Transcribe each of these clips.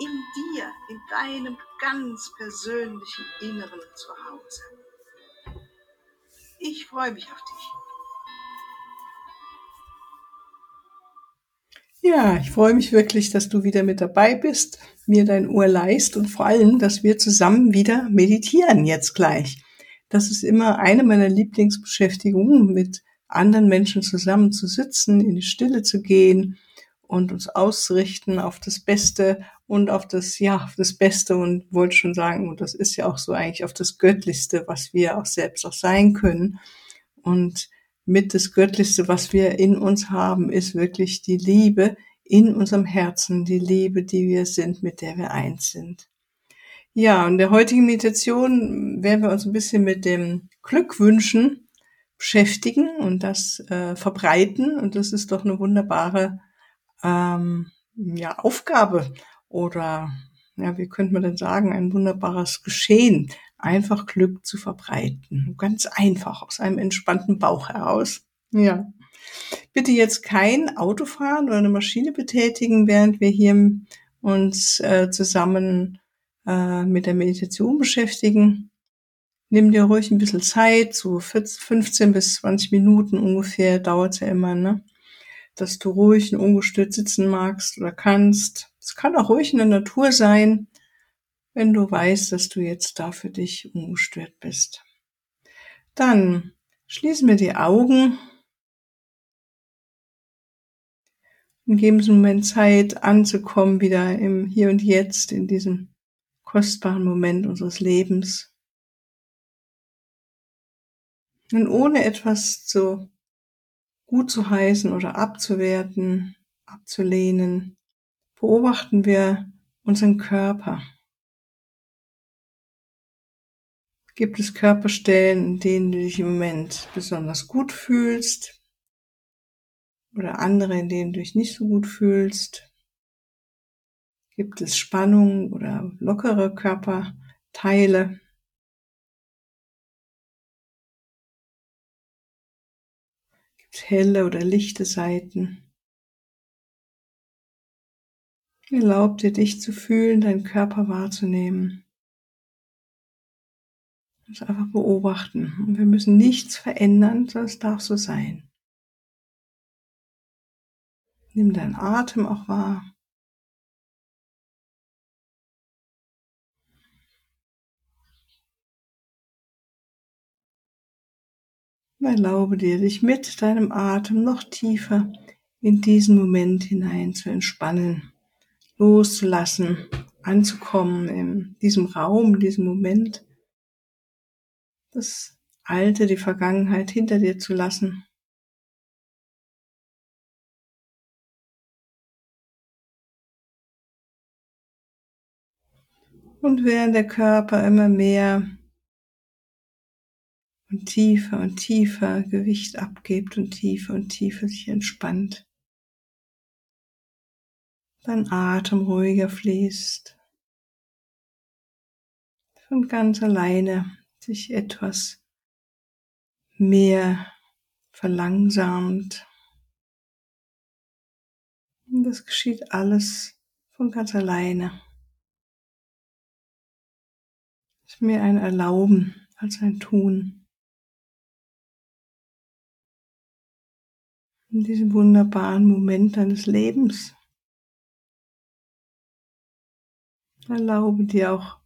in dir, in deinem ganz persönlichen Inneren zu Hause. Ich freue mich auf dich. Ja, ich freue mich wirklich, dass du wieder mit dabei bist, mir dein Ohr leist und vor allem, dass wir zusammen wieder meditieren jetzt gleich. Das ist immer eine meiner Lieblingsbeschäftigungen, mit anderen Menschen zusammen zu sitzen, in die Stille zu gehen und uns auszurichten auf das Beste und auf das, ja, auf das Beste und wollte schon sagen, und das ist ja auch so eigentlich auf das Göttlichste, was wir auch selbst auch sein können. Und mit das Göttlichste, was wir in uns haben, ist wirklich die Liebe in unserem Herzen, die Liebe, die wir sind, mit der wir eins sind. Ja, in der heutigen Meditation werden wir uns ein bisschen mit dem Glückwünschen beschäftigen und das äh, verbreiten. Und das ist doch eine wunderbare ähm, ja, Aufgabe oder ja, wie könnte man denn sagen, ein wunderbares Geschehen, einfach Glück zu verbreiten. Ganz einfach, aus einem entspannten Bauch heraus. Ja. Bitte jetzt kein Auto fahren oder eine Maschine betätigen, während wir hier uns äh, zusammen äh, mit der Meditation beschäftigen. Nimm dir ruhig ein bisschen Zeit, so 15 bis 20 Minuten ungefähr dauert ja immer, ne? dass du ruhig und ungestört sitzen magst oder kannst. Es kann auch ruhig in der Natur sein, wenn du weißt, dass du jetzt da für dich ungestört bist. Dann schließen wir die Augen und geben es einen Moment Zeit anzukommen, wieder im Hier und Jetzt, in diesem kostbaren Moment unseres Lebens. Und ohne etwas zu gut zu heißen oder abzuwerten, abzulehnen, beobachten wir unseren Körper. Gibt es Körperstellen, in denen du dich im Moment besonders gut fühlst oder andere, in denen du dich nicht so gut fühlst? Gibt es Spannung oder lockere Körperteile? helle oder lichte Seiten. Erlaub dir, dich zu fühlen, deinen Körper wahrzunehmen. Das einfach beobachten. Und wir müssen nichts verändern, es darf so sein. Nimm deinen Atem auch wahr. Erlaube dir, dich mit deinem Atem noch tiefer in diesen Moment hinein zu entspannen, loszulassen, anzukommen in diesem Raum, in diesem Moment, das Alte, die Vergangenheit hinter dir zu lassen. Und während der Körper immer mehr und tiefer und tiefer Gewicht abgibt und tiefer und tiefer sich entspannt. Dein Atem ruhiger fließt. Von ganz alleine sich etwas mehr verlangsamt. Und das geschieht alles von ganz alleine. Es ist mehr ein Erlauben als ein Tun. in diesem wunderbaren Moment deines Lebens. Erlaube dir auch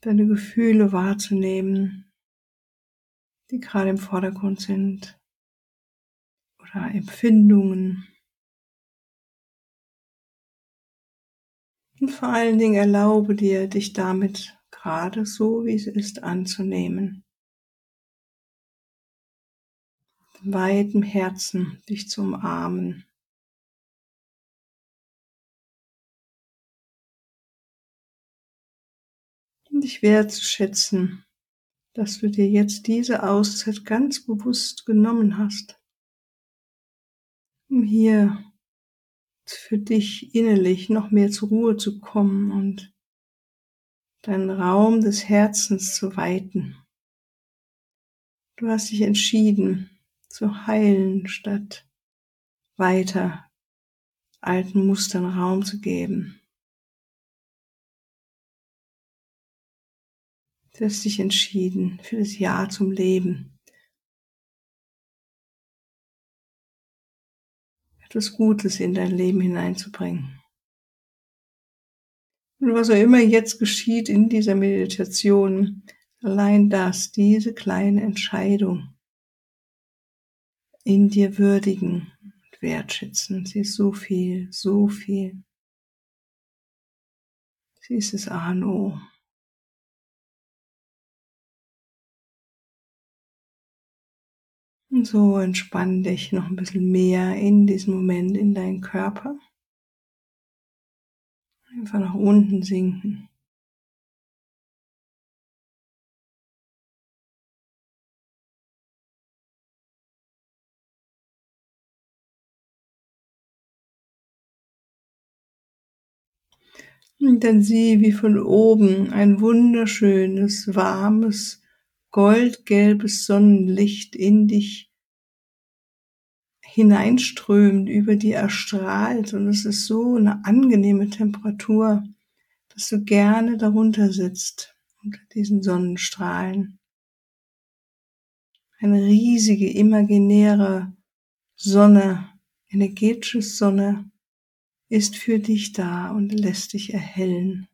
deine Gefühle wahrzunehmen, die gerade im Vordergrund sind oder Empfindungen. Und vor allen Dingen erlaube dir, dich damit gerade so, wie es ist, anzunehmen. weitem Herzen dich zu umarmen. Und dich wertzuschätzen, dass du dir jetzt diese Auszeit ganz bewusst genommen hast, um hier für dich innerlich noch mehr zur Ruhe zu kommen und deinen Raum des Herzens zu weiten. Du hast dich entschieden zu heilen, statt weiter alten Mustern Raum zu geben. Du hast dich entschieden für das Ja zum Leben. Etwas Gutes in dein Leben hineinzubringen. Und was auch immer jetzt geschieht in dieser Meditation, allein das, diese kleine Entscheidung in dir würdigen und wertschätzen. Sie ist so viel, so viel. Sie ist das A und O. Und so entspann dich noch ein bisschen mehr in diesem Moment in deinen Körper. Einfach nach unten sinken. Und dann sieh, wie von oben ein wunderschönes, warmes, goldgelbes Sonnenlicht in dich hineinströmt, über dir erstrahlt. Und es ist so eine angenehme Temperatur, dass du gerne darunter sitzt, unter diesen Sonnenstrahlen. Eine riesige imaginäre Sonne, energetische Sonne, ist für dich da und lässt dich erhellen.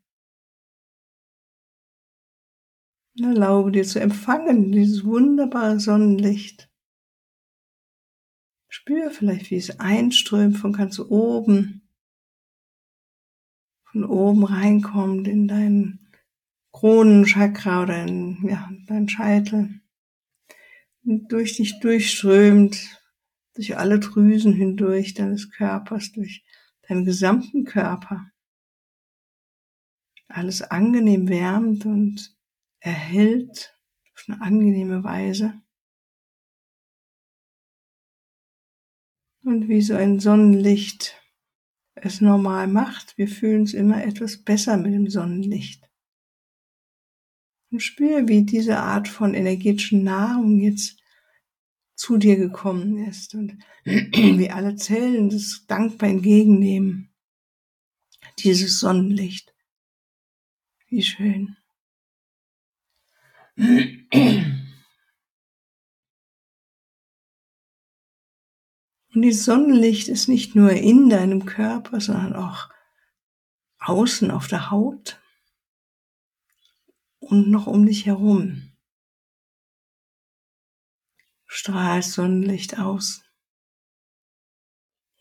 Und erlaube dir zu empfangen dieses wunderbare Sonnenlicht. Spür vielleicht, wie es einströmt von ganz oben, von oben reinkommt in deinen Kronenchakra oder in ja, deinen Scheitel und durch dich durchströmt, durch alle Drüsen hindurch deines Körpers, durch deinen gesamten Körper. Alles angenehm wärmt und erhält auf eine angenehme Weise. Und wie so ein Sonnenlicht es normal macht, wir fühlen uns immer etwas besser mit dem Sonnenlicht. Und spür, wie diese Art von energetischen Nahrung jetzt zu dir gekommen ist und wie alle Zellen das dankbar entgegennehmen. Dieses Sonnenlicht. Wie schön. Und dieses Sonnenlicht ist nicht nur in deinem Körper, sondern auch außen auf der Haut und noch um dich herum strahlst Sonnenlicht aus.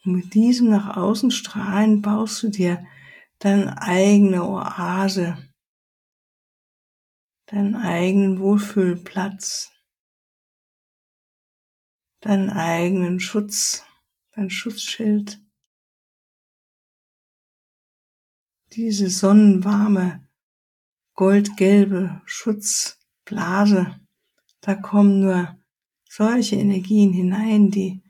Und mit diesem nach außen strahlen baust du dir deine eigene Oase, deinen eigenen Wohlfühlplatz, deinen eigenen Schutz, dein Schutzschild. Diese sonnenwarme, goldgelbe Schutzblase, da kommen nur solche Energien hinein, die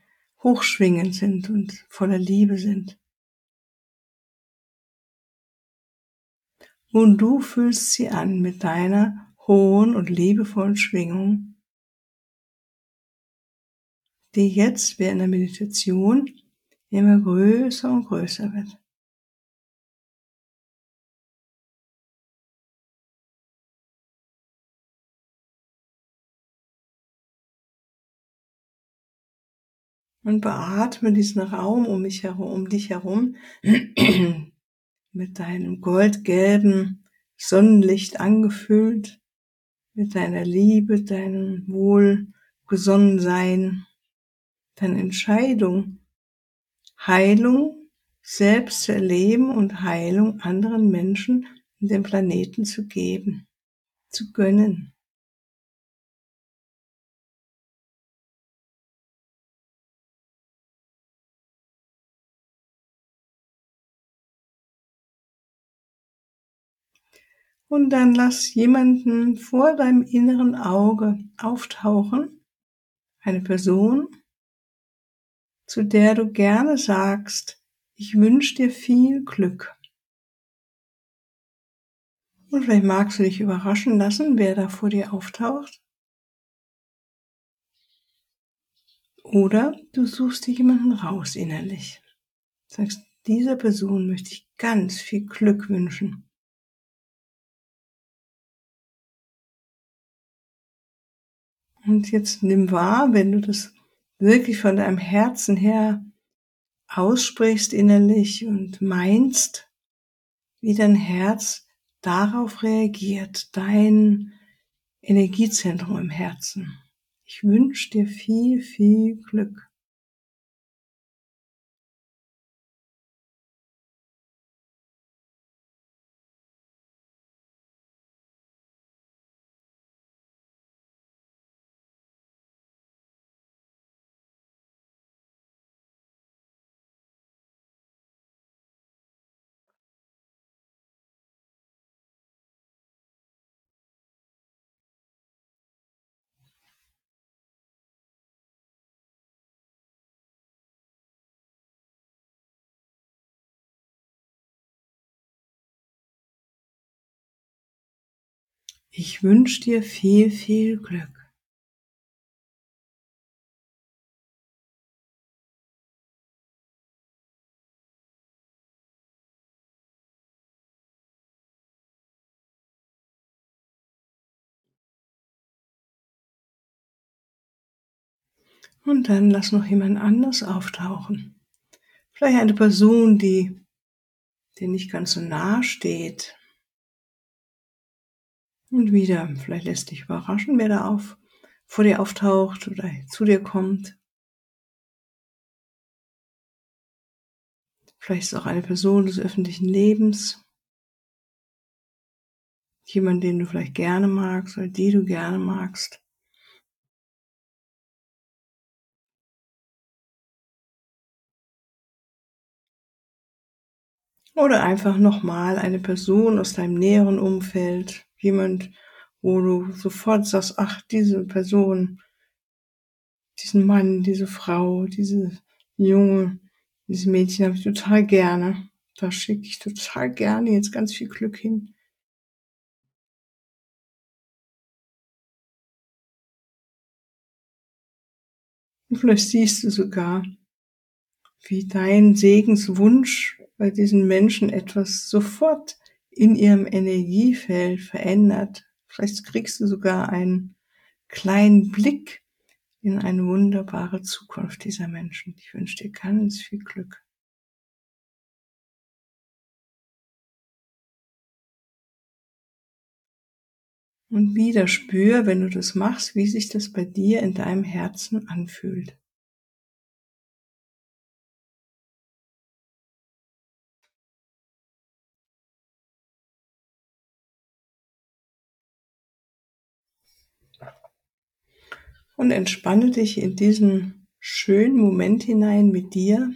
hochschwingend sind und voller Liebe sind. Und du fühlst sie an mit deiner hohen und liebevollen Schwingung, die jetzt während der Meditation immer größer und größer wird. und beatme diesen Raum um mich herum, um dich herum mit deinem goldgelben Sonnenlicht angefüllt, mit deiner Liebe, deinem Wohlgesonnensein, deiner Entscheidung, Heilung selbst zu erleben und Heilung anderen Menschen und dem Planeten zu geben, zu gönnen. Und dann lass jemanden vor deinem inneren Auge auftauchen, eine Person, zu der du gerne sagst, ich wünsche dir viel Glück. Und vielleicht magst du dich überraschen lassen, wer da vor dir auftaucht. Oder du suchst dir jemanden raus innerlich. Sagst, dieser Person möchte ich ganz viel Glück wünschen. Und jetzt nimm wahr, wenn du das wirklich von deinem Herzen her aussprichst innerlich und meinst, wie dein Herz darauf reagiert, dein Energiezentrum im Herzen. Ich wünsche dir viel, viel Glück. Ich wünsche dir viel, viel Glück. Und dann lass noch jemand anders auftauchen. Vielleicht eine Person, die dir nicht ganz so nah steht, und wieder, vielleicht lässt dich überraschen, wer da auf, vor dir auftaucht oder zu dir kommt. Vielleicht ist auch eine Person des öffentlichen Lebens. Jemand, den du vielleicht gerne magst oder die du gerne magst. Oder einfach nochmal eine Person aus deinem näheren Umfeld, jemand, wo du sofort sagst, ach, diese Person, diesen Mann, diese Frau, diese Junge, dieses Mädchen habe ich total gerne. Da schicke ich total gerne jetzt ganz viel Glück hin. Und vielleicht siehst du sogar, wie dein Segenswunsch bei diesen Menschen etwas sofort in ihrem Energiefeld verändert. Vielleicht kriegst du sogar einen kleinen Blick in eine wunderbare Zukunft dieser Menschen. Ich wünsche dir ganz viel Glück. Und wieder spür, wenn du das machst, wie sich das bei dir in deinem Herzen anfühlt. Und entspanne dich in diesen schönen Moment hinein mit dir,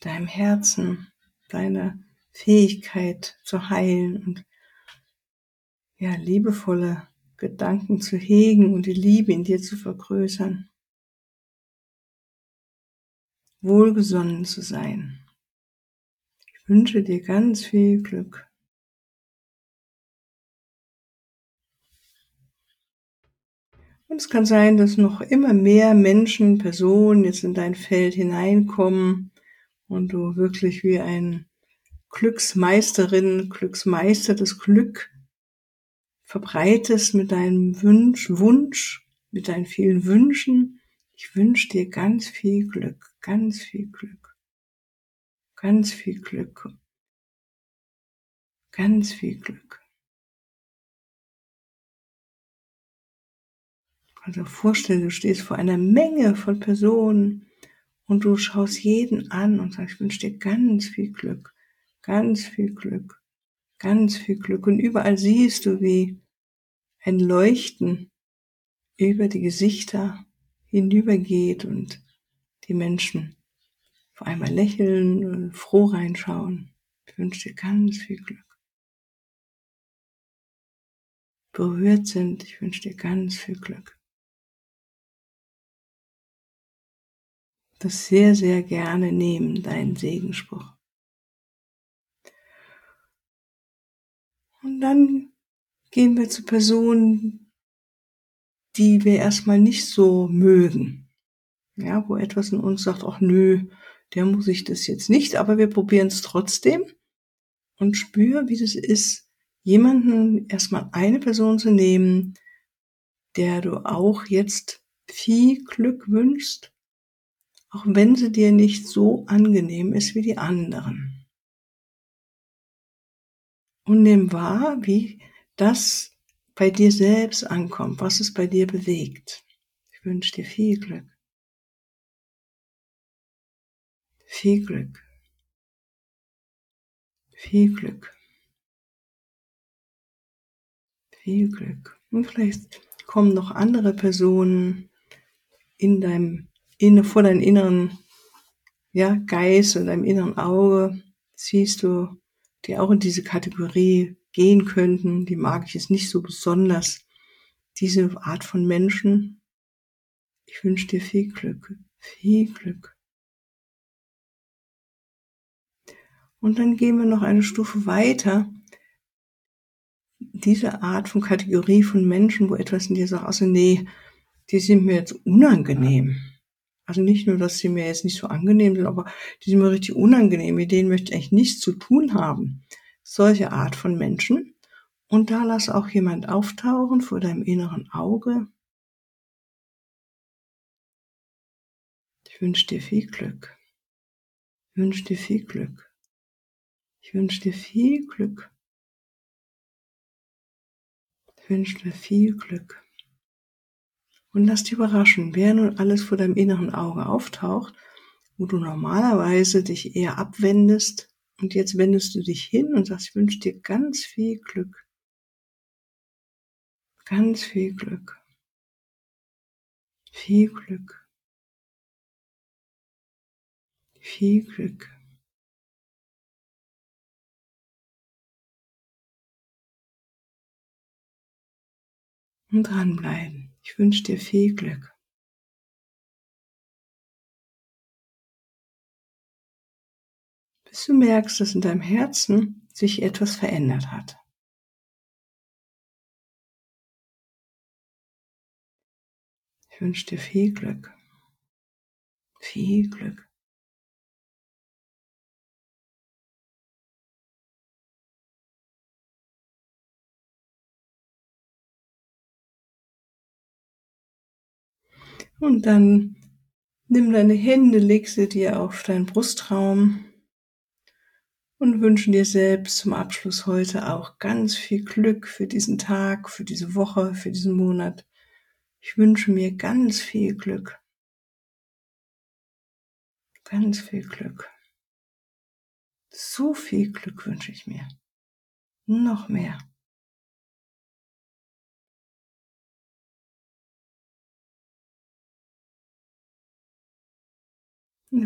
deinem Herzen, deiner Fähigkeit zu heilen und ja, liebevolle Gedanken zu hegen und die Liebe in dir zu vergrößern. Wohlgesonnen zu sein. Ich wünsche dir ganz viel Glück. Und es kann sein, dass noch immer mehr Menschen, Personen jetzt in dein Feld hineinkommen und du wirklich wie ein Glücksmeisterin, Glücksmeister das Glück verbreitest mit deinem Wunsch, Wunsch, mit deinen vielen Wünschen. Ich wünsche dir ganz viel Glück, ganz viel Glück, ganz viel Glück, ganz viel Glück. Also vorstelle, du stehst vor einer Menge von Personen und du schaust jeden an und sagst, ich wünsche dir ganz viel Glück, ganz viel Glück, ganz viel Glück. Und überall siehst du, wie ein Leuchten über die Gesichter hinübergeht und die Menschen vor einmal lächeln und froh reinschauen. Ich wünsche dir ganz viel Glück. berührt sind. Ich wünsche dir ganz viel Glück. Das sehr, sehr gerne nehmen, deinen Segenspruch. Und dann gehen wir zu Personen, die wir erstmal nicht so mögen. Ja, wo etwas in uns sagt, ach nö, der muss ich das jetzt nicht, aber wir probieren es trotzdem und spür, wie das ist, jemanden erstmal eine Person zu nehmen, der du auch jetzt viel Glück wünschst, auch wenn sie dir nicht so angenehm ist wie die anderen. Und nimm wahr, wie das bei dir selbst ankommt, was es bei dir bewegt. Ich wünsche dir viel Glück. Viel Glück. Viel Glück. Viel Glück. Und vielleicht kommen noch andere Personen in deinem, in, vor deinem inneren, ja, Geist oder deinem inneren Auge. Siehst du, die auch in diese Kategorie gehen könnten. Die mag ich jetzt nicht so besonders. Diese Art von Menschen. Ich wünsche dir viel Glück. Viel Glück. Und dann gehen wir noch eine Stufe weiter. Diese Art von Kategorie von Menschen, wo etwas in dir sagt, also nee, die sind mir jetzt unangenehm. Also nicht nur, dass sie mir jetzt nicht so angenehm sind, aber die sind mir richtig unangenehm. Mit denen möchte ich eigentlich nichts zu tun haben. Solche Art von Menschen. Und da lass auch jemand auftauchen vor deinem inneren Auge. Ich wünsche dir viel Glück. Ich wünsche dir viel Glück. Ich wünsche dir viel Glück. Ich wünsche dir viel Glück. Und lass dich überraschen, wer nun alles vor deinem inneren Auge auftaucht, wo du normalerweise dich eher abwendest und jetzt wendest du dich hin und sagst, ich wünsche dir ganz viel Glück. Ganz viel Glück. Viel Glück. Viel Glück. und dranbleiben. Ich wünsche dir viel Glück. Bis du merkst, dass in deinem Herzen sich etwas verändert hat. Ich wünsche dir viel Glück. Viel Glück. Und dann nimm deine Hände, leg sie dir auf deinen Brustraum und wünschen dir selbst zum Abschluss heute auch ganz viel Glück für diesen Tag, für diese Woche, für diesen Monat. Ich wünsche mir ganz viel Glück. Ganz viel Glück. So viel Glück wünsche ich mir. Noch mehr.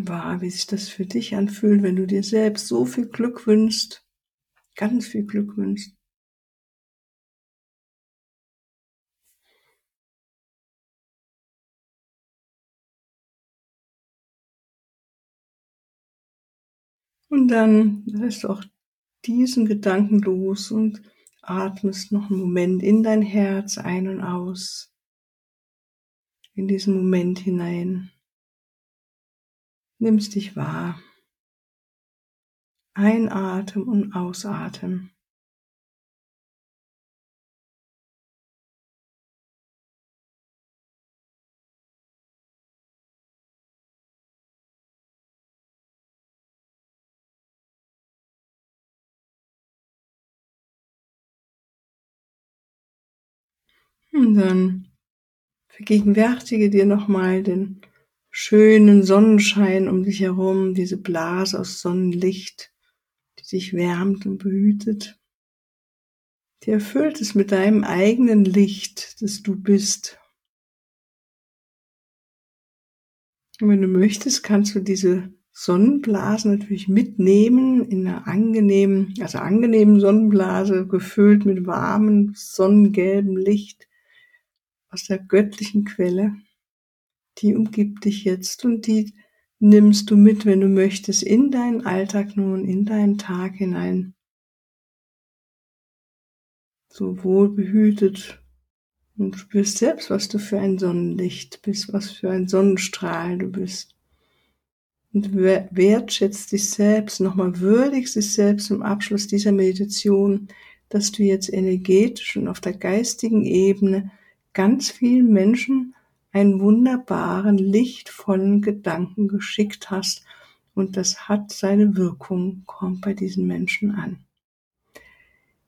Wahr, wie sich das für dich anfühlt, wenn du dir selbst so viel Glück wünschst, ganz viel Glück wünschst. Und dann lässt du auch diesen Gedanken los und atmest noch einen Moment in dein Herz ein und aus, in diesen Moment hinein nimmst dich wahr. Einatmen und ausatmen. Und dann vergegenwärtige dir nochmal den schönen Sonnenschein um dich herum, diese Blase aus Sonnenlicht, die dich wärmt und behütet. Die erfüllt es mit deinem eigenen Licht, das du bist. Und wenn du möchtest, kannst du diese Sonnenblase natürlich mitnehmen in einer angenehmen, also angenehmen Sonnenblase, gefüllt mit warmem, sonnengelbem Licht aus der göttlichen Quelle. Die umgibt dich jetzt und die nimmst du mit, wenn du möchtest, in deinen Alltag nun, in deinen Tag hinein. So wohlbehütet und spürst selbst, was du für ein Sonnenlicht bist, was für ein Sonnenstrahl du bist. Und wertschätzt dich selbst, nochmal würdigst dich selbst im Abschluss dieser Meditation, dass du jetzt energetisch und auf der geistigen Ebene ganz vielen Menschen einen wunderbaren, lichtvollen Gedanken geschickt hast. Und das hat seine Wirkung, kommt bei diesen Menschen an.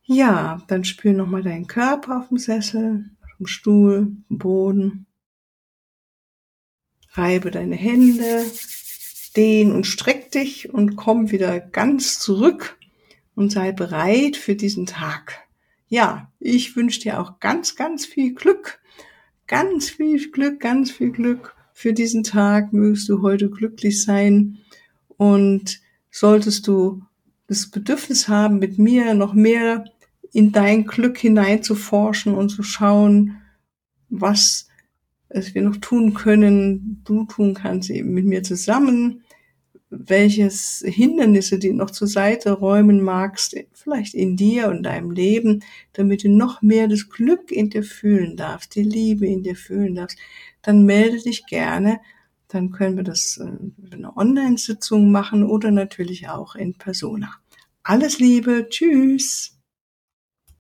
Ja, dann spür nochmal deinen Körper auf dem Sessel, auf dem Stuhl, im Boden. Reibe deine Hände, dehn und streck dich und komm wieder ganz zurück und sei bereit für diesen Tag. Ja, ich wünsche dir auch ganz, ganz viel Glück ganz viel Glück, ganz viel Glück für diesen Tag. Mögest du heute glücklich sein. Und solltest du das Bedürfnis haben, mit mir noch mehr in dein Glück hineinzuforschen und zu schauen, was wir noch tun können, du tun kannst eben mit mir zusammen, welches Hindernisse die noch zur Seite räumen magst, vielleicht in dir und deinem Leben, damit du noch mehr das Glück in dir fühlen darfst, die Liebe in dir fühlen darfst, dann melde dich gerne. Dann können wir das in äh, einer Online-Sitzung machen oder natürlich auch in Persona. Alles Liebe, tschüss!